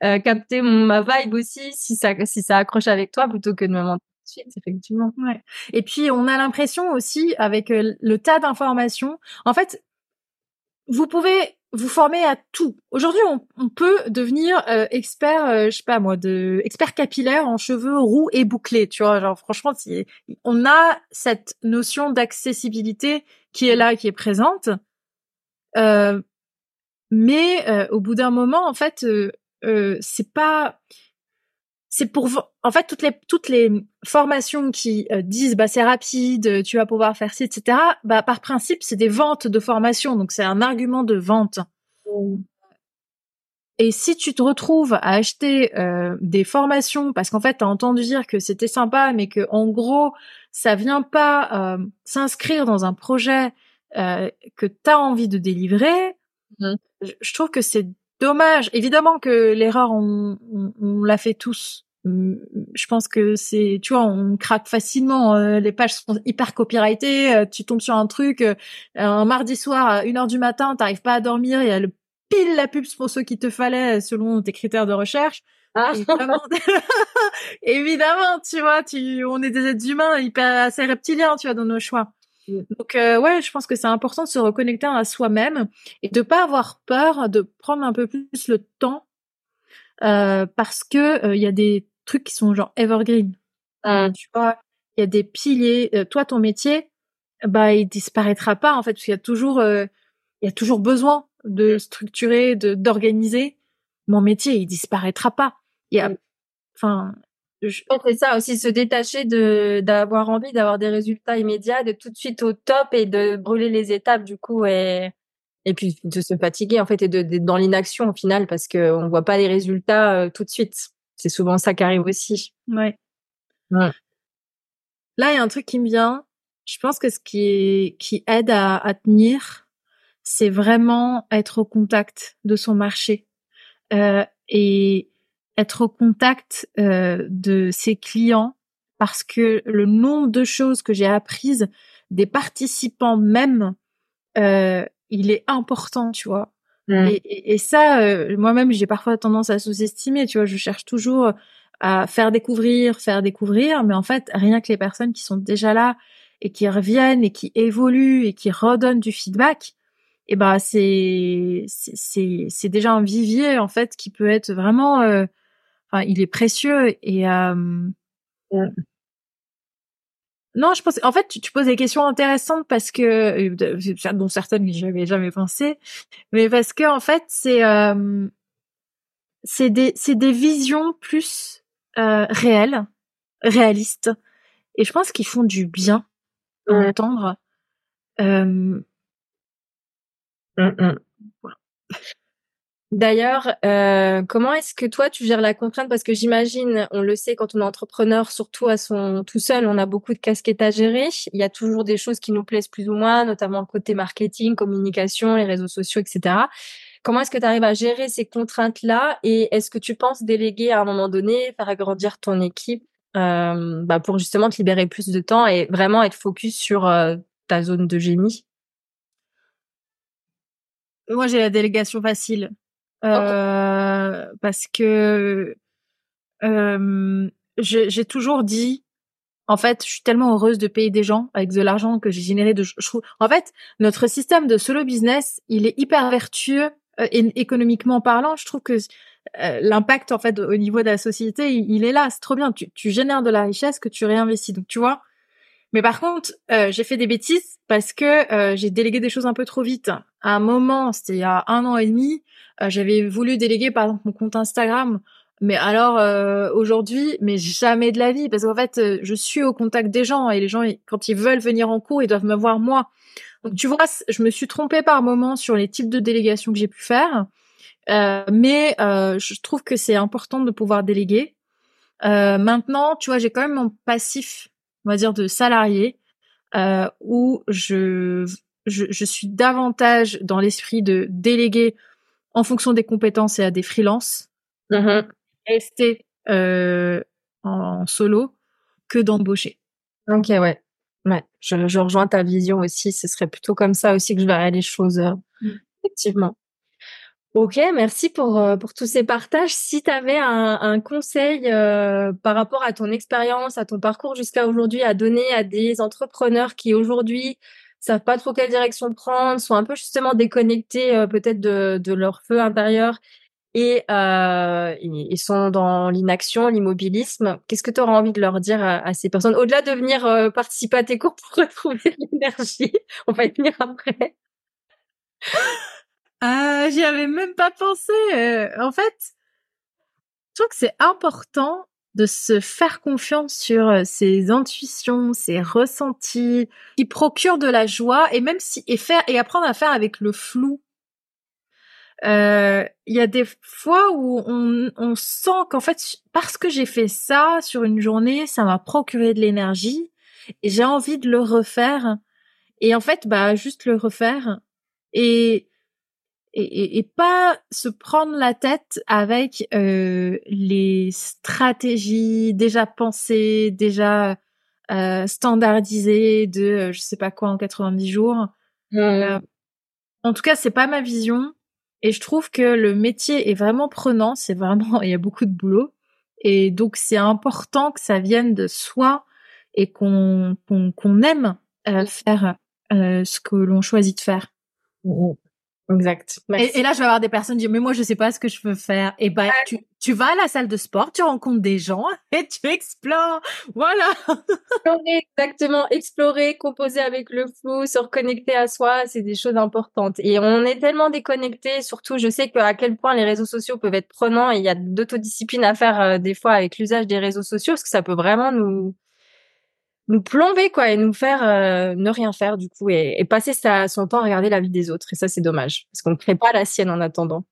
capter ma vibe aussi si ça si ça accroche avec toi plutôt que de me effectivement. Ouais. Et puis on a l'impression aussi avec euh, le tas d'informations, en fait, vous pouvez vous former à tout. Aujourd'hui, on, peut devenir euh, expert, euh, je sais pas moi, de expert capillaire en cheveux roux et bouclés. Tu vois, genre franchement, on a cette notion d'accessibilité qui est là, qui est présente. mais au bout d'un moment, en fait, c'est pas c'est pour en fait toutes les toutes les formations qui euh, disent bah c'est rapide, tu vas pouvoir faire ci, etc. Bah par principe c'est des ventes de formation, donc c'est un argument de vente. Et si tu te retrouves à acheter euh, des formations parce qu'en fait tu as entendu dire que c'était sympa, mais que en gros ça vient pas euh, s'inscrire dans un projet que tu as envie de délivrer, mmh. je trouve que c'est dommage. Évidemment que l'erreur, on, on, l'a fait tous. Hum, je pense que c'est, tu vois, on craque facilement. Euh, les pages sont hyper copyrightées. Euh, tu tombes sur un truc euh, un mardi soir à 1 heure du matin, t'arrives pas à dormir. Il y a le pile la pub pour ceux qui te fallait selon tes critères de recherche. Ah. Évidemment, évidemment, tu vois, tu, on est des êtres humains hyper assez reptiliens, tu vois, dans nos choix. Donc euh, ouais, je pense que c'est important de se reconnecter à soi-même et de pas avoir peur de prendre un peu plus le temps euh, parce que euh, il y a des trucs qui sont genre evergreen. Mmh. Tu vois, il y a des piliers. toi, ton métier, bah il disparaîtra pas en fait parce qu'il y a toujours il y a toujours besoin de structurer, de d'organiser. Mon métier, il disparaîtra pas. Il y a, mmh. enfin, je c'est ça aussi, se détacher de d'avoir envie d'avoir des résultats immédiats, de tout de suite au top et de brûler les étapes du coup et et puis de se fatiguer en fait et de d'être dans l'inaction au final parce que on voit pas les résultats euh, tout de suite. C'est souvent ça qui arrive aussi. Ouais. ouais. Là, il y a un truc qui me vient. Je pense que ce qui qui aide à, à tenir, c'est vraiment être au contact de son marché euh, et être au contact euh, de ses clients parce que le nombre de choses que j'ai apprises des participants même, euh, il est important, tu vois. Mmh. Et, et, ça, euh, moi-même, j'ai parfois tendance à sous-estimer, tu vois. Je cherche toujours à faire découvrir, faire découvrir, mais en fait, rien que les personnes qui sont déjà là et qui reviennent et qui évoluent et qui redonnent du feedback, et eh ben c'est c'est c'est déjà un vivier en fait qui peut être vraiment euh, Enfin, il est précieux et euh... non, je pense. En fait, tu, tu, poses des questions intéressantes parce que dont certaines que j'avais jamais pensé, mais parce que en fait, c'est euh, c'est des c'est des visions plus euh, réelles, réalistes, et je pense qu'ils font du bien à entendre. Euh... Mmh, mmh. Voilà. D'ailleurs, euh, comment est-ce que toi tu gères la contrainte? Parce que j'imagine, on le sait quand on est entrepreneur, surtout à son tout seul, on a beaucoup de casquettes à gérer. Il y a toujours des choses qui nous plaisent plus ou moins, notamment côté marketing, communication, les réseaux sociaux, etc. Comment est-ce que tu arrives à gérer ces contraintes-là? Et est-ce que tu penses déléguer à un moment donné, faire agrandir ton équipe euh, bah pour justement te libérer plus de temps et vraiment être focus sur euh, ta zone de génie? Moi, j'ai la délégation facile. Euh, parce que euh, j'ai toujours dit En fait, je suis tellement heureuse de payer des gens avec de l'argent que j'ai généré de. Je trouve... En fait, notre système de solo business, il est hyper vertueux euh, économiquement parlant. Je trouve que euh, l'impact en fait au niveau de la société, il, est là. C'est trop bien. Tu, tu génères de la richesse que tu réinvestis. Donc tu vois. Mais par contre, euh, j'ai fait des bêtises parce que j'ai délégué des choses un peu trop vite. À un moment, c'était il y a un an et demi, j'avais voulu déléguer par exemple mon compte Instagram mais alors euh, aujourd'hui, mais jamais de la vie, parce qu'en fait, euh, je suis au contact des gens et les gens, quand ils veulent venir en cours, ils doivent me voir moi. Donc tu vois, je me suis trompée par moment sur les types de délégations que j'ai pu faire, euh, mais je trouve que c'est important de pouvoir déléguer. maintenant, tu vois, j'ai quand même mon passif, on va dire, de salarié, où je, je, je suis davantage dans l'esprit de déléguer en fonction des compétences et à des freelances. Mmh rester euh, en solo que d'embaucher. Ok, ouais. Ouais, je, je, rejoins ta vision aussi. Ce serait plutôt comme ça aussi que je verrais les choses, euh, mmh. effectivement. Ok, merci pour, euh, pour tous ces partages. Si tu avais un, un conseil euh, par rapport à ton expérience, à ton parcours jusqu'à aujourd'hui à donner à des entrepreneurs qui aujourd'hui savent pas trop quelle direction prendre, sont un peu justement déconnectés euh, peut-être de, de leur feu intérieur et euh, sont dans l'inaction, l'immobilisme. Qu'est-ce que tu auras envie de leur dire à, ces personnes? Au-delà de venir euh, participer à tes cours pour retrouver l'énergie, on va y venir après. Ah, j'y avais même pas pensé. Euh, en fait, je trouve que c'est important de se faire confiance sur euh, ses intuitions, ses ressentis, qui procurent de la joie et même si et faire et apprendre à faire avec le flou euh, il y a des fois où on, on sent qu'en fait, parce que j'ai fait ça sur une journée, ça m'a procuré de l'énergie et j'ai envie de le refaire. Et en fait, bah, juste le refaire et, et, et pas se prendre la tête avec euh, les stratégies déjà pensées, déjà euh, standardisées de euh, je sais pas quoi en 90 jours. Euh, en tout cas, c'est pas ma vision. Et je trouve que le métier est vraiment prenant, c'est vraiment, il y a beaucoup de boulot. Et donc, c'est important que ça vienne de soi et qu'on qu'on aime euh, faire euh, ce que l'on choisit de faire. Exact. Et, là, je vais avoir des personnes qui disent, mais moi, je sais pas ce que je veux faire. Et ben, tu, tu vas à la salle de sport, tu rencontres des gens et tu explores. Voilà. explorer, exactement. Explorer, composer avec le flou, se reconnecter à soi, c'est des choses importantes. Et on est tellement déconnectés. Surtout, je sais à quel point les réseaux sociaux peuvent être prenants et il y a d'autodiscipline à faire euh, des fois avec l'usage des réseaux sociaux parce que ça peut vraiment nous, nous plomber quoi et nous faire euh, ne rien faire du coup et, passer sa, son temps à regarder la vie des autres et ça c'est dommage parce qu'on ne crée pas la sienne en attendant.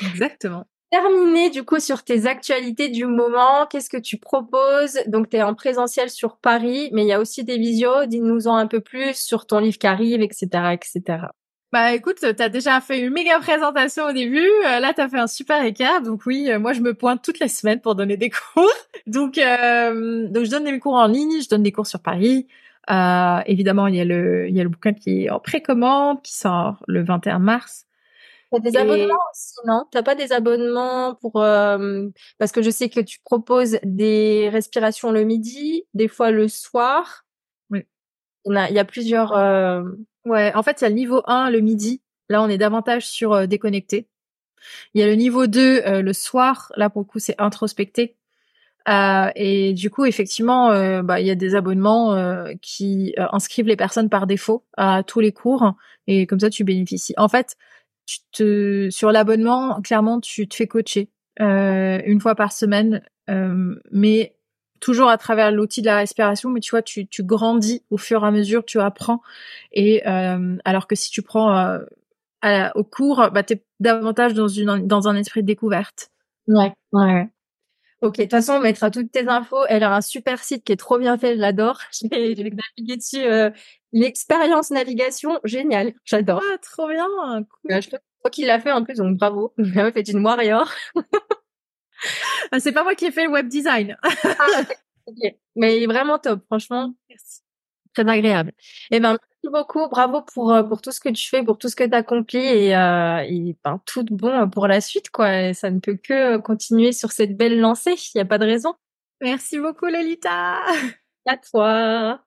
Exactement. Terminé du coup sur tes actualités du moment, qu'est-ce que tu proposes? Donc tu es en présentiel sur Paris, mais il y a aussi des visios, dis-nous-en un peu plus sur ton livre qui arrive, etc. etc. Bah écoute, t'as déjà fait une méga présentation au début. Euh, là, t'as fait un super écart. Donc oui, euh, moi je me pointe toutes les semaines pour donner des cours. donc euh, donc je donne des cours en ligne, je donne des cours sur Paris. évidemment, il y a le il y a le bouquin qui est en précommande, qui sort le 21 mars. T'as des abonnements aussi, non? T'as pas des abonnements pour parce que je sais que tu proposes des respirations le midi, des fois le soir. Oui. Il y a, il y a plusieurs. Ouais, en fait, il y a le niveau 1 le midi. Là, on est davantage sur euh, déconnecté. Il y a le niveau 2 euh, le soir. Là, pour le coup, c'est introspecté. Euh, et du coup, effectivement, bah, il y a des abonnements qui inscrivent les personnes par défaut à tous les cours. Et comme ça, tu bénéficies. En fait, tu te, sur l'abonnement, clairement, tu te fais coacher une fois par semaine. mais toujours à travers l'outil de la respiration, mais tu vois, tu, tu grandis au fur et à mesure, tu apprends. Et euh, alors que si tu prends euh, à au cours, bah, tu es davantage dans, une, dans un esprit de découverte. Ouais, ouais. Ok, de toute façon, on mettra toutes tes infos. Elle a un super site qui est trop bien fait, je l'adore. Je vais, naviguer dessus. Euh, L'expérience navigation, génial, j'adore. Ah, trop bien, cool. je crois qu'il l'a fait en plus, donc bravo. La meuf est une warrior. Ah, c'est pas moi qui ai fait le web design. ah, Mais vraiment top, franchement. Merci. Très agréable. Eh ben, merci beaucoup. Bravo pour, euh, pour tout ce que tu fais, pour tout ce que tu accomplis et, euh, et ben, tout bon pour la suite, quoi. ça ne peut que continuer sur cette belle lancée. Il n'y a pas de raison. Merci beaucoup, Lolita. à toi.